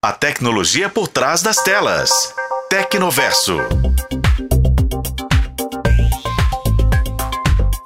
A tecnologia por trás das telas. Tecnoverso.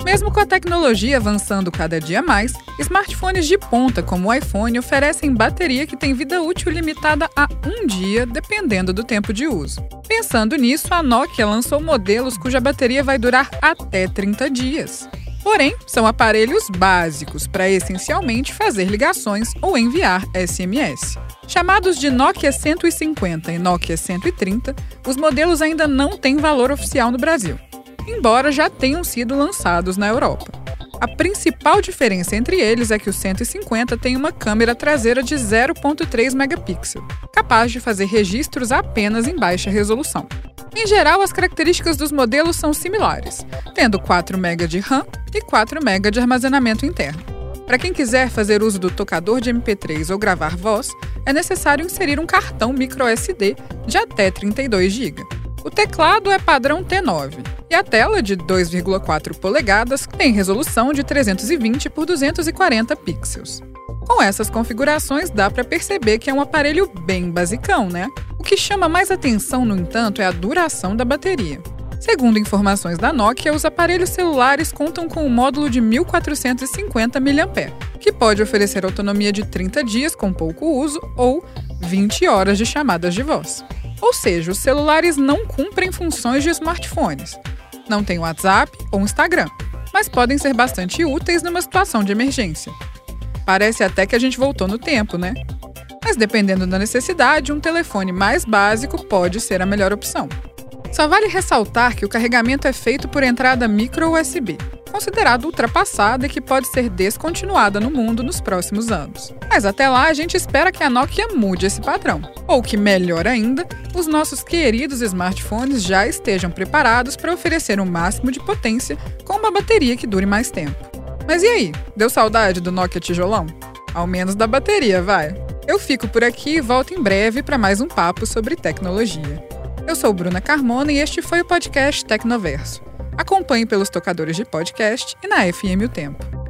Mesmo com a tecnologia avançando cada dia mais, smartphones de ponta como o iPhone oferecem bateria que tem vida útil limitada a um dia, dependendo do tempo de uso. Pensando nisso, a Nokia lançou modelos cuja bateria vai durar até 30 dias. Porém, são aparelhos básicos para essencialmente fazer ligações ou enviar SMS. Chamados de Nokia 150 e Nokia 130, os modelos ainda não têm valor oficial no Brasil, embora já tenham sido lançados na Europa. A principal diferença entre eles é que o 150 tem uma câmera traseira de 0.3 megapixel, capaz de fazer registros apenas em baixa resolução. Em geral, as características dos modelos são similares, tendo 4 MB de RAM e 4 MB de armazenamento interno. Para quem quiser fazer uso do tocador de MP3 ou gravar voz, é necessário inserir um cartão microSD de até 32 GB. O teclado é padrão T9 e a tela de 2,4 polegadas tem resolução de 320 por 240 pixels. Com essas configurações, dá para perceber que é um aparelho bem basicão, né? O que chama mais atenção, no entanto, é a duração da bateria. Segundo informações da Nokia, os aparelhos celulares contam com um módulo de 1450 mAh, que pode oferecer autonomia de 30 dias com pouco uso ou 20 horas de chamadas de voz. Ou seja, os celulares não cumprem funções de smartphones. Não têm WhatsApp ou Instagram, mas podem ser bastante úteis numa situação de emergência. Parece até que a gente voltou no tempo, né? Mas dependendo da necessidade, um telefone mais básico pode ser a melhor opção. Só vale ressaltar que o carregamento é feito por entrada micro USB, considerada ultrapassada e que pode ser descontinuada no mundo nos próximos anos. Mas até lá, a gente espera que a Nokia mude esse padrão. Ou que, melhor ainda, os nossos queridos smartphones já estejam preparados para oferecer o um máximo de potência com uma bateria que dure mais tempo. Mas e aí? Deu saudade do Nokia tijolão? Ao menos da bateria, vai. Eu fico por aqui e volto em breve para mais um papo sobre tecnologia. Eu sou Bruna Carmona e este foi o podcast Tecnoverso. Acompanhe pelos tocadores de podcast e na FM O Tempo.